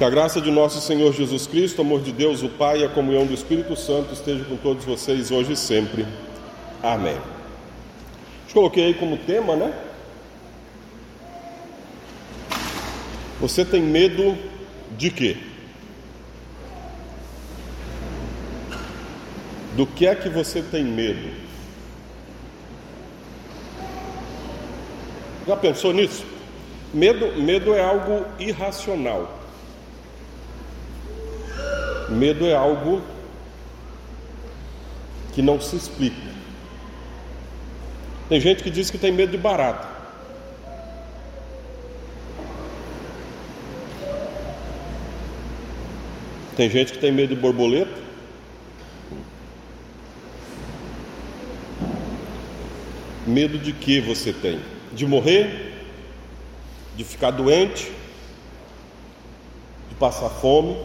Que a graça de nosso Senhor Jesus Cristo, amor de Deus, o Pai e a comunhão do Espírito Santo esteja com todos vocês hoje e sempre. Amém. Eu coloquei aí como tema, né? Você tem medo de quê? Do que é que você tem medo? Já pensou nisso? Medo, medo é algo irracional. Medo é algo que não se explica. Tem gente que diz que tem medo de barata. Tem gente que tem medo de borboleta. Medo de que você tem? De morrer? De ficar doente? De passar fome?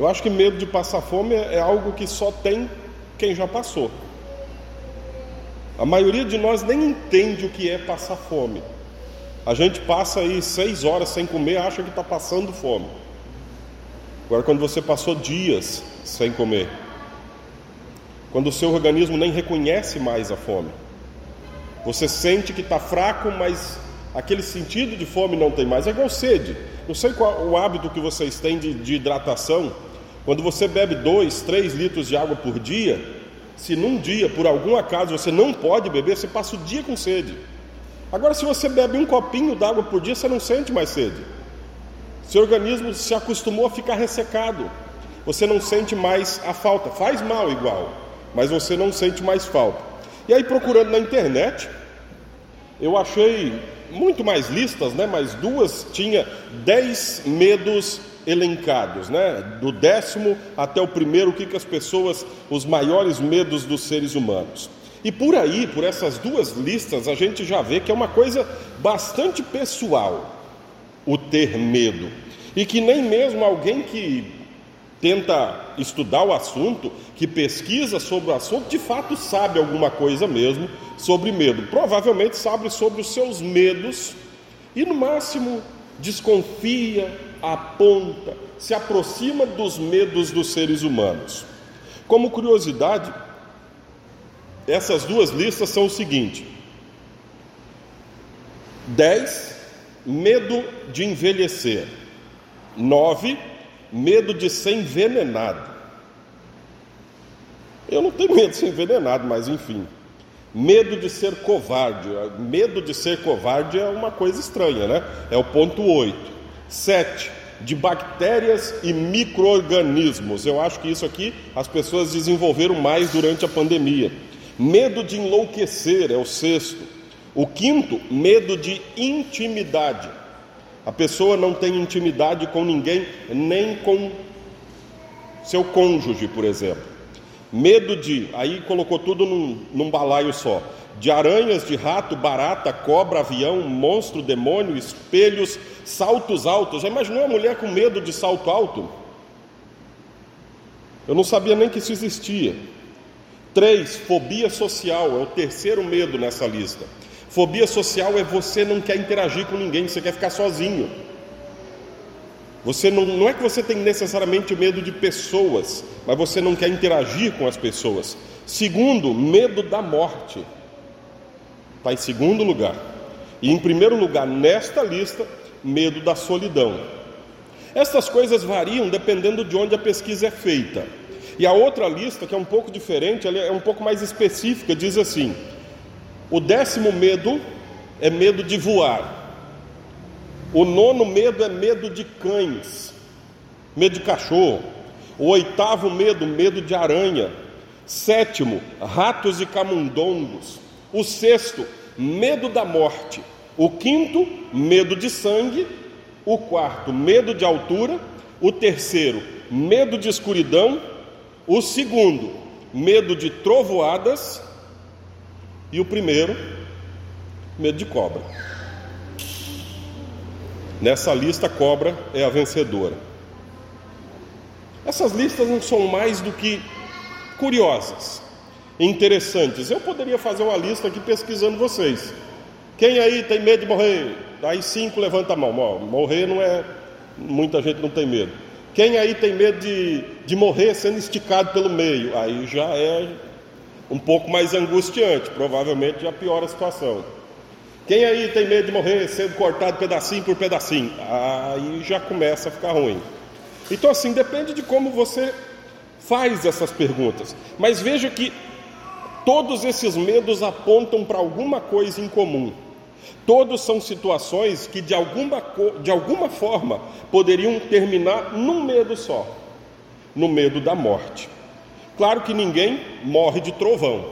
Eu acho que medo de passar fome é algo que só tem quem já passou. A maioria de nós nem entende o que é passar fome. A gente passa aí seis horas sem comer, acha que está passando fome. Agora, quando você passou dias sem comer, quando o seu organismo nem reconhece mais a fome, você sente que está fraco, mas aquele sentido de fome não tem mais, é igual sede. Não sei qual o hábito que vocês têm de, de hidratação. Quando você bebe dois, três litros de água por dia, se num dia, por algum acaso, você não pode beber, você passa o dia com sede. Agora, se você bebe um copinho d'água por dia, você não sente mais sede. Seu organismo se acostumou a ficar ressecado. Você não sente mais a falta. Faz mal igual, mas você não sente mais falta. E aí, procurando na internet, eu achei muito mais listas, né? Mas duas tinha dez medos elencados, né? Do décimo até o primeiro, o que, que as pessoas, os maiores medos dos seres humanos. E por aí, por essas duas listas, a gente já vê que é uma coisa bastante pessoal o ter medo. E que nem mesmo alguém que tenta estudar o assunto, que pesquisa sobre o assunto, de fato sabe alguma coisa mesmo sobre medo. Provavelmente sabe sobre os seus medos e, no máximo, desconfia, aponta, se aproxima dos medos dos seres humanos. Como curiosidade, essas duas listas são o seguinte: 10, medo de envelhecer. 9, medo de ser envenenado. Eu não tenho medo de ser envenenado, mas enfim. Medo de ser covarde. Medo de ser covarde é uma coisa estranha, né? É o ponto 8. 7. De bactérias e micro-organismos. Eu acho que isso aqui as pessoas desenvolveram mais durante a pandemia. Medo de enlouquecer é o sexto. O quinto, medo de intimidade. A pessoa não tem intimidade com ninguém, nem com seu cônjuge, por exemplo. Medo de, aí colocou tudo num, num balaio só: de aranhas, de rato, barata, cobra, avião, monstro, demônio, espelhos, saltos altos. Já imaginou uma mulher com medo de salto alto? Eu não sabia nem que isso existia. Três, fobia social, é o terceiro medo nessa lista. Fobia social é você não quer interagir com ninguém, você quer ficar sozinho. Você não, não é que você tem necessariamente medo de pessoas, mas você não quer interagir com as pessoas. Segundo, medo da morte. Está em segundo lugar. E em primeiro lugar, nesta lista, medo da solidão. Estas coisas variam dependendo de onde a pesquisa é feita. E a outra lista, que é um pouco diferente, ela é um pouco mais específica, diz assim: o décimo medo é medo de voar. O nono medo é medo de cães, medo de cachorro. O oitavo medo, medo de aranha. Sétimo, ratos e camundongos. O sexto, medo da morte. O quinto, medo de sangue. O quarto, medo de altura. O terceiro, medo de escuridão. O segundo, medo de trovoadas. E o primeiro, medo de cobra. Nessa lista, cobra é a vencedora. Essas listas não são mais do que curiosas, interessantes. Eu poderia fazer uma lista aqui pesquisando vocês. Quem aí tem medo de morrer? Aí cinco levanta a mão. morrer não é, muita gente não tem medo. Quem aí tem medo de, de morrer sendo esticado pelo meio? Aí já é um pouco mais angustiante, provavelmente já piora a situação. Quem aí tem medo de morrer sendo cortado pedacinho por pedacinho? Aí já começa a ficar ruim. Então, assim, depende de como você faz essas perguntas. Mas veja que todos esses medos apontam para alguma coisa em comum. Todos são situações que de alguma, de alguma forma poderiam terminar num medo só, no medo da morte. Claro que ninguém morre de trovão,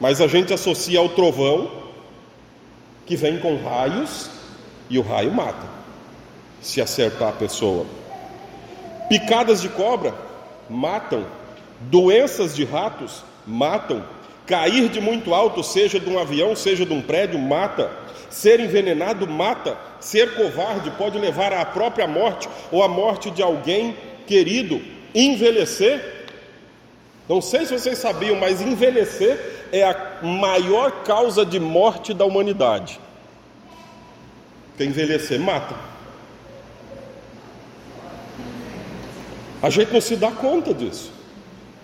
mas a gente associa ao trovão que vem com raios e o raio mata, se acertar a pessoa. Picadas de cobra matam, doenças de ratos matam, Cair de muito alto, seja de um avião, seja de um prédio, mata. Ser envenenado mata. Ser covarde pode levar à própria morte ou à morte de alguém querido. Envelhecer. Não sei se vocês sabiam, mas envelhecer é a maior causa de morte da humanidade. Porque envelhecer mata. A gente não se dá conta disso.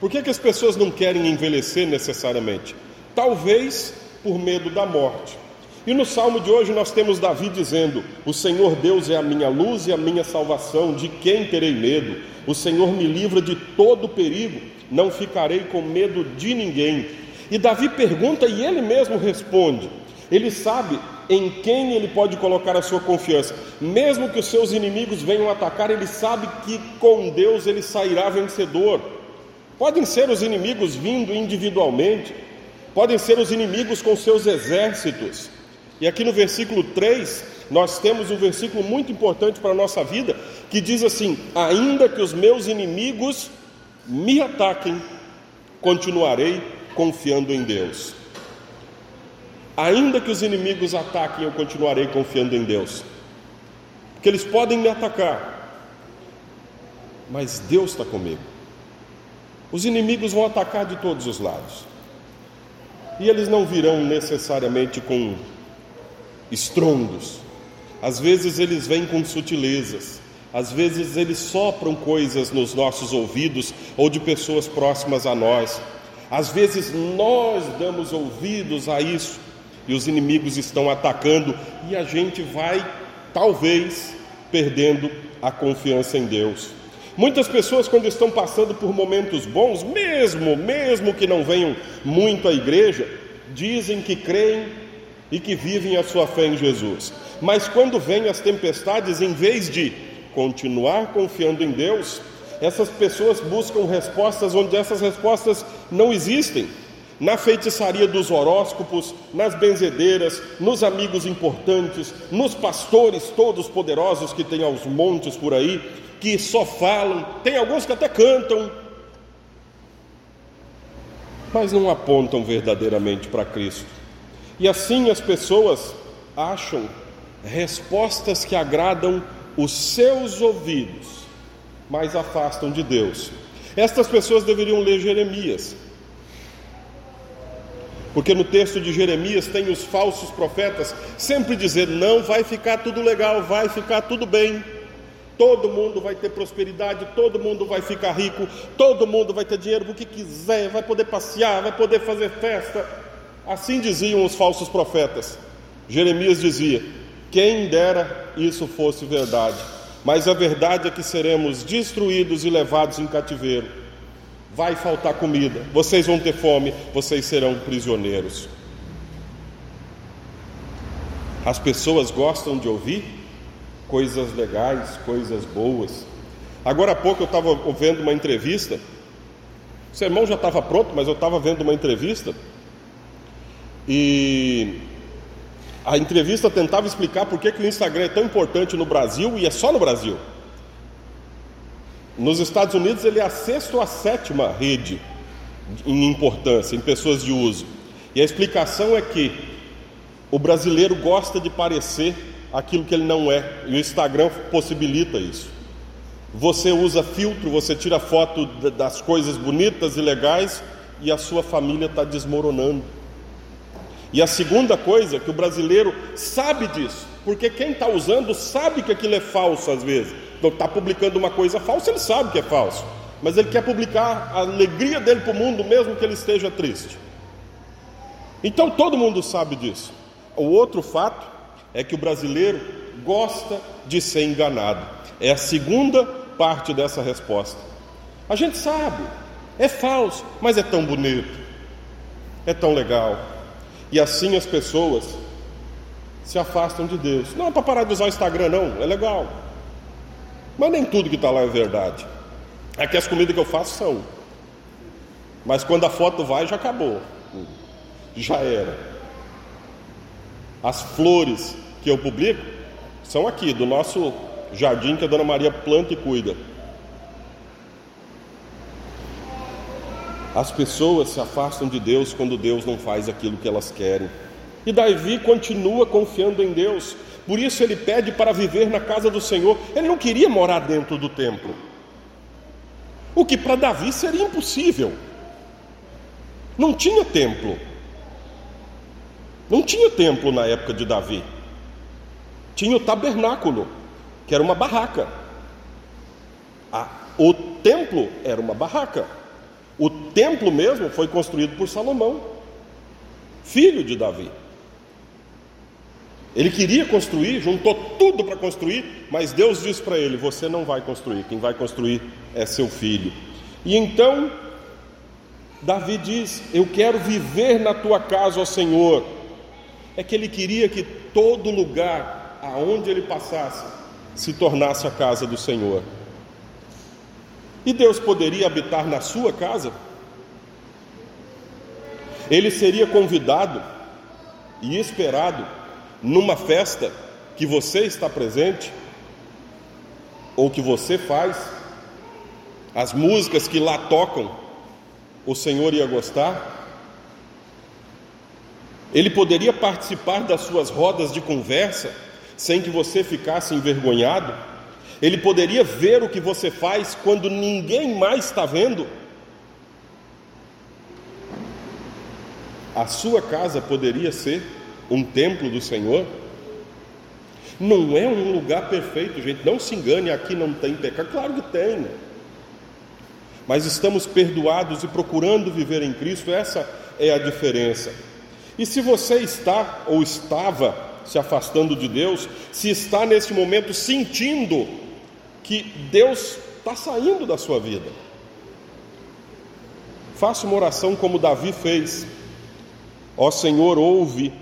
Por que, que as pessoas não querem envelhecer necessariamente? Talvez por medo da morte. E no salmo de hoje nós temos Davi dizendo: O Senhor Deus é a minha luz e a minha salvação, de quem terei medo? O Senhor me livra de todo perigo, não ficarei com medo de ninguém. E Davi pergunta e ele mesmo responde. Ele sabe em quem ele pode colocar a sua confiança. Mesmo que os seus inimigos venham atacar, ele sabe que com Deus ele sairá vencedor. Podem ser os inimigos vindo individualmente, podem ser os inimigos com seus exércitos. E aqui no versículo 3, nós temos um versículo muito importante para a nossa vida, que diz assim: Ainda que os meus inimigos me ataquem, continuarei confiando em Deus. Ainda que os inimigos ataquem, eu continuarei confiando em Deus. Porque eles podem me atacar, mas Deus está comigo. Os inimigos vão atacar de todos os lados. E eles não virão necessariamente com estrondos. Às vezes eles vêm com sutilezas. Às vezes eles sopram coisas nos nossos ouvidos ou de pessoas próximas a nós. Às vezes nós damos ouvidos a isso e os inimigos estão atacando e a gente vai, talvez, perdendo a confiança em Deus. Muitas pessoas, quando estão passando por momentos bons, mesmo, mesmo que não venham muito à igreja, dizem que creem e que vivem a sua fé em Jesus. Mas quando vêm as tempestades, em vez de continuar confiando em Deus, essas pessoas buscam respostas onde essas respostas não existem. Na feitiçaria dos horóscopos, nas benzedeiras, nos amigos importantes, nos pastores todos poderosos que tem aos montes por aí, que só falam, tem alguns que até cantam, mas não apontam verdadeiramente para Cristo. E assim as pessoas acham respostas que agradam os seus ouvidos, mas afastam de Deus. Estas pessoas deveriam ler Jeremias, porque no texto de Jeremias tem os falsos profetas sempre dizendo: não vai ficar tudo legal, vai ficar tudo bem todo mundo vai ter prosperidade, todo mundo vai ficar rico, todo mundo vai ter dinheiro o que quiser, vai poder passear, vai poder fazer festa. Assim diziam os falsos profetas. Jeremias dizia: quem dera isso fosse verdade, mas a verdade é que seremos destruídos e levados em cativeiro. Vai faltar comida, vocês vão ter fome, vocês serão prisioneiros. As pessoas gostam de ouvir coisas legais, coisas boas. Agora há pouco eu estava vendo uma entrevista, o sermão já estava pronto, mas eu estava vendo uma entrevista, e a entrevista tentava explicar por que, que o Instagram é tão importante no Brasil e é só no Brasil. Nos Estados Unidos ele é a sexta ou a sétima rede em importância, em pessoas de uso. E a explicação é que o brasileiro gosta de parecer aquilo que ele não é. E o Instagram possibilita isso. Você usa filtro, você tira foto das coisas bonitas e legais e a sua família está desmoronando. E a segunda coisa é que o brasileiro sabe disso, porque quem está usando sabe que aquilo é falso às vezes. Então está publicando uma coisa falsa, ele sabe que é falso, mas ele quer publicar a alegria dele para o mundo, mesmo que ele esteja triste. Então todo mundo sabe disso. O outro fato é que o brasileiro gosta de ser enganado. É a segunda parte dessa resposta. A gente sabe, é falso, mas é tão bonito, é tão legal. E assim as pessoas se afastam de Deus. Não é para parar de usar o Instagram, não, é legal. Mas nem tudo que está lá é verdade. É que as comidas que eu faço são. Mas quando a foto vai, já acabou. Já era. As flores que eu publico são aqui, do nosso jardim que a Dona Maria planta e cuida. As pessoas se afastam de Deus quando Deus não faz aquilo que elas querem. E Davi continua confiando em Deus, por isso ele pede para viver na casa do Senhor. Ele não queria morar dentro do templo, o que para Davi seria impossível. Não tinha templo, não tinha templo na época de Davi, tinha o tabernáculo, que era uma barraca. o templo era uma barraca. O templo mesmo foi construído por Salomão, filho de Davi. Ele queria construir, juntou tudo para construir, mas Deus disse para ele: Você não vai construir, quem vai construir é seu filho. E então, Davi diz: Eu quero viver na tua casa, ó Senhor. É que ele queria que todo lugar aonde ele passasse se tornasse a casa do Senhor. E Deus poderia habitar na sua casa? Ele seria convidado e esperado numa festa que você está presente ou que você faz, as músicas que lá tocam, o Senhor ia gostar? Ele poderia participar das suas rodas de conversa sem que você ficasse envergonhado? Ele poderia ver o que você faz quando ninguém mais está vendo. A sua casa poderia ser um templo do Senhor. Não é um lugar perfeito, gente. Não se engane, aqui não tem pecado. Claro que tem. Mas estamos perdoados e procurando viver em Cristo, essa é a diferença. E se você está ou estava se afastando de Deus, se está nesse momento sentindo que Deus está saindo da sua vida. Faça uma oração como Davi fez. Ó Senhor, ouve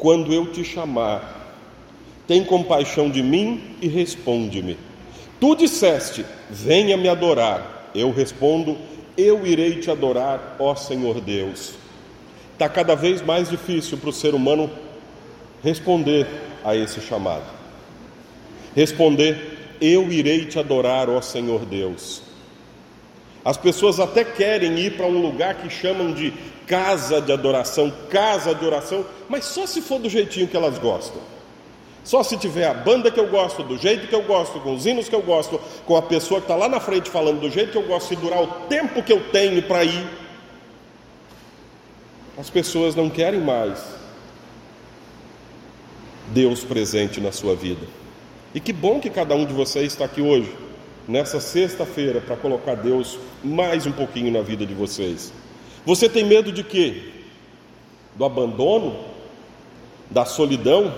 quando eu te chamar. Tem compaixão de mim e responde-me. Tu disseste: Venha me adorar. Eu respondo: Eu irei te adorar, ó Senhor Deus. Está cada vez mais difícil para o ser humano responder a esse chamado. Responder eu irei te adorar, ó Senhor Deus. As pessoas até querem ir para um lugar que chamam de casa de adoração, casa de oração, mas só se for do jeitinho que elas gostam. Só se tiver a banda que eu gosto, do jeito que eu gosto, com os hinos que eu gosto, com a pessoa que está lá na frente falando do jeito que eu gosto e durar o tempo que eu tenho para ir. As pessoas não querem mais Deus presente na sua vida. E que bom que cada um de vocês está aqui hoje, nessa sexta-feira, para colocar Deus mais um pouquinho na vida de vocês. Você tem medo de quê? Do abandono? Da solidão?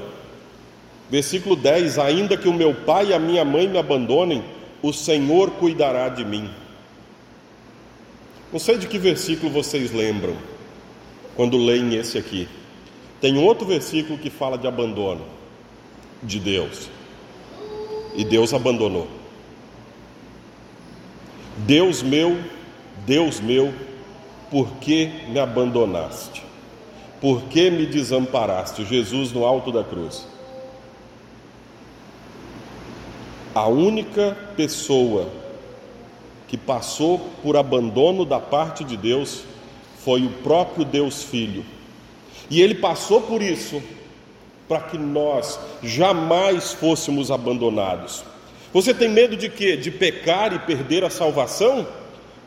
Versículo 10: Ainda que o meu pai e a minha mãe me abandonem, o Senhor cuidará de mim. Não sei de que versículo vocês lembram quando leem esse aqui. Tem outro versículo que fala de abandono de Deus e Deus abandonou. Deus meu, Deus meu, por que me abandonaste? Por que me desamparaste? Jesus no alto da cruz. A única pessoa que passou por abandono da parte de Deus foi o próprio Deus Filho. E ele passou por isso para que nós jamais fôssemos abandonados. Você tem medo de quê? De pecar e perder a salvação?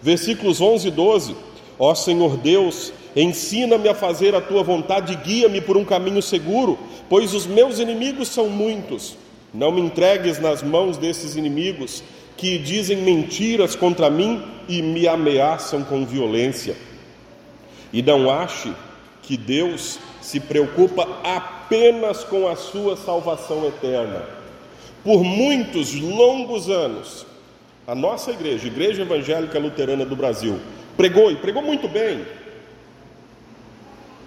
Versículos 11 e 12. Ó Senhor Deus, Ensina-me a fazer a tua vontade e guia-me por um caminho seguro, pois os meus inimigos são muitos. Não me entregues nas mãos desses inimigos que dizem mentiras contra mim e me ameaçam com violência. E não ache que Deus se preocupa apenas com a sua salvação eterna. Por muitos longos anos, a nossa igreja, Igreja Evangélica Luterana do Brasil, pregou e pregou muito bem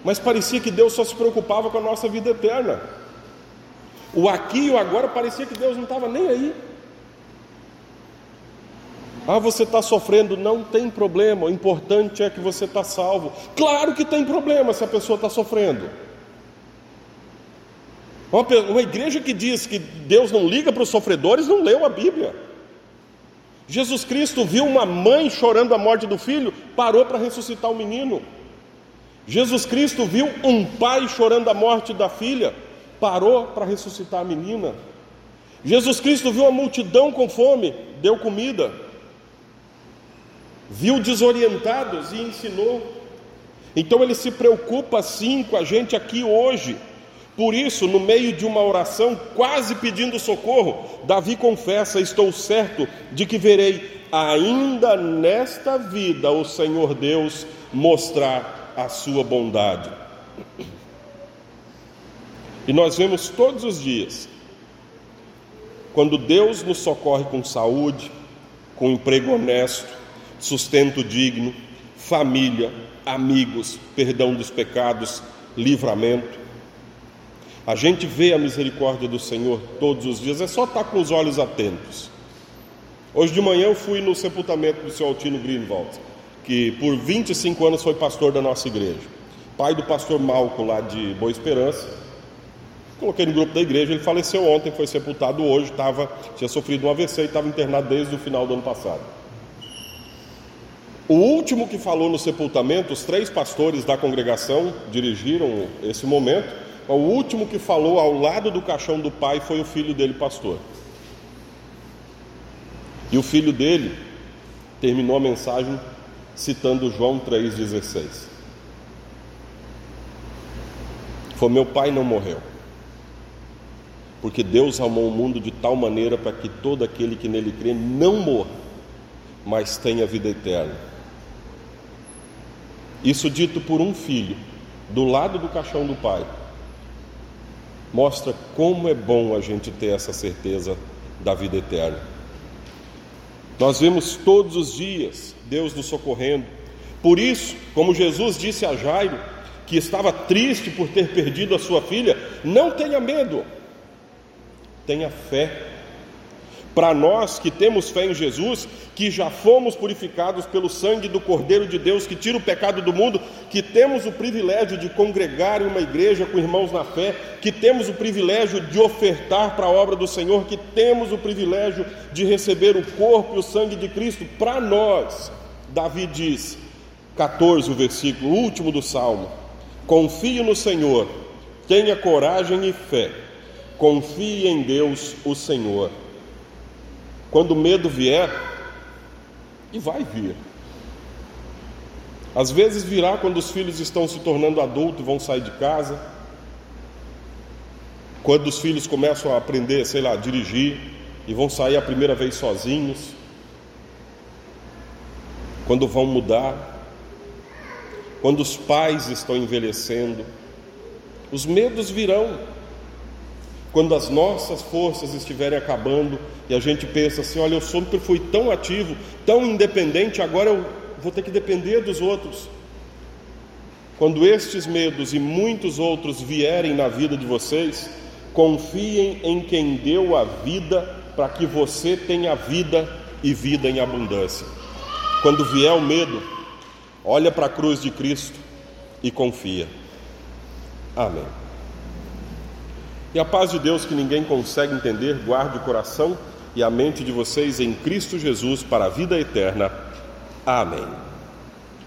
mas parecia que Deus só se preocupava com a nossa vida eterna. O aqui e o agora parecia que Deus não estava nem aí. Ah, você está sofrendo, não tem problema, o importante é que você está salvo. Claro que tem problema se a pessoa está sofrendo. Uma, igreja que diz que Deus não liga para os sofredores não leu a Bíblia. Jesus Cristo viu uma mãe chorando a morte do filho, parou para ressuscitar o menino. Jesus Cristo viu um pai chorando a morte da filha, parou para ressuscitar a menina. Jesus Cristo viu a multidão com fome, deu comida. Viu desorientados e ensinou. Então ele se preocupa sim com a gente aqui hoje. Por isso, no meio de uma oração, quase pedindo socorro, Davi confessa: Estou certo de que verei ainda nesta vida o Senhor Deus mostrar a sua bondade. E nós vemos todos os dias, quando Deus nos socorre com saúde, com emprego honesto, sustento digno, família, amigos, perdão dos pecados, livramento. A gente vê a misericórdia do Senhor todos os dias, é só estar com os olhos atentos. Hoje de manhã eu fui no sepultamento do seu Altino Greenwald que por 25 anos foi pastor da nossa igreja. Pai do pastor Malco lá de Boa Esperança. Coloquei no grupo da igreja, ele faleceu ontem, foi sepultado hoje, tava, tinha sofrido um AVC e estava internado desde o final do ano passado. O último que falou no sepultamento, os três pastores da congregação dirigiram esse momento. O último que falou ao lado do caixão do pai foi o filho dele, pastor. E o filho dele terminou a mensagem citando João 3,16. Foi meu pai não morreu. Porque Deus amou o mundo de tal maneira para que todo aquele que nele crê não morra, mas tenha vida eterna. Isso dito por um filho, do lado do caixão do pai, mostra como é bom a gente ter essa certeza da vida eterna. Nós vemos todos os dias Deus nos socorrendo. Por isso, como Jesus disse a Jairo, que estava triste por ter perdido a sua filha, não tenha medo, tenha fé para nós que temos fé em Jesus, que já fomos purificados pelo sangue do Cordeiro de Deus que tira o pecado do mundo, que temos o privilégio de congregar em uma igreja com irmãos na fé, que temos o privilégio de ofertar para a obra do Senhor, que temos o privilégio de receber o corpo e o sangue de Cristo, para nós, Davi diz, 14, o versículo último do salmo: Confie no Senhor, tenha coragem e fé, confie em Deus, o Senhor quando o medo vier, e vai vir. Às vezes virá quando os filhos estão se tornando adultos e vão sair de casa. Quando os filhos começam a aprender, sei lá, a dirigir e vão sair a primeira vez sozinhos. Quando vão mudar. Quando os pais estão envelhecendo. Os medos virão. Quando as nossas forças estiverem acabando e a gente pensa assim: olha, eu sempre fui tão ativo, tão independente, agora eu vou ter que depender dos outros. Quando estes medos e muitos outros vierem na vida de vocês, confiem em quem deu a vida para que você tenha vida e vida em abundância. Quando vier o medo, olha para a cruz de Cristo e confia. Amém. E a paz de Deus que ninguém consegue entender, guarde o coração e a mente de vocês em Cristo Jesus para a vida eterna. Amém.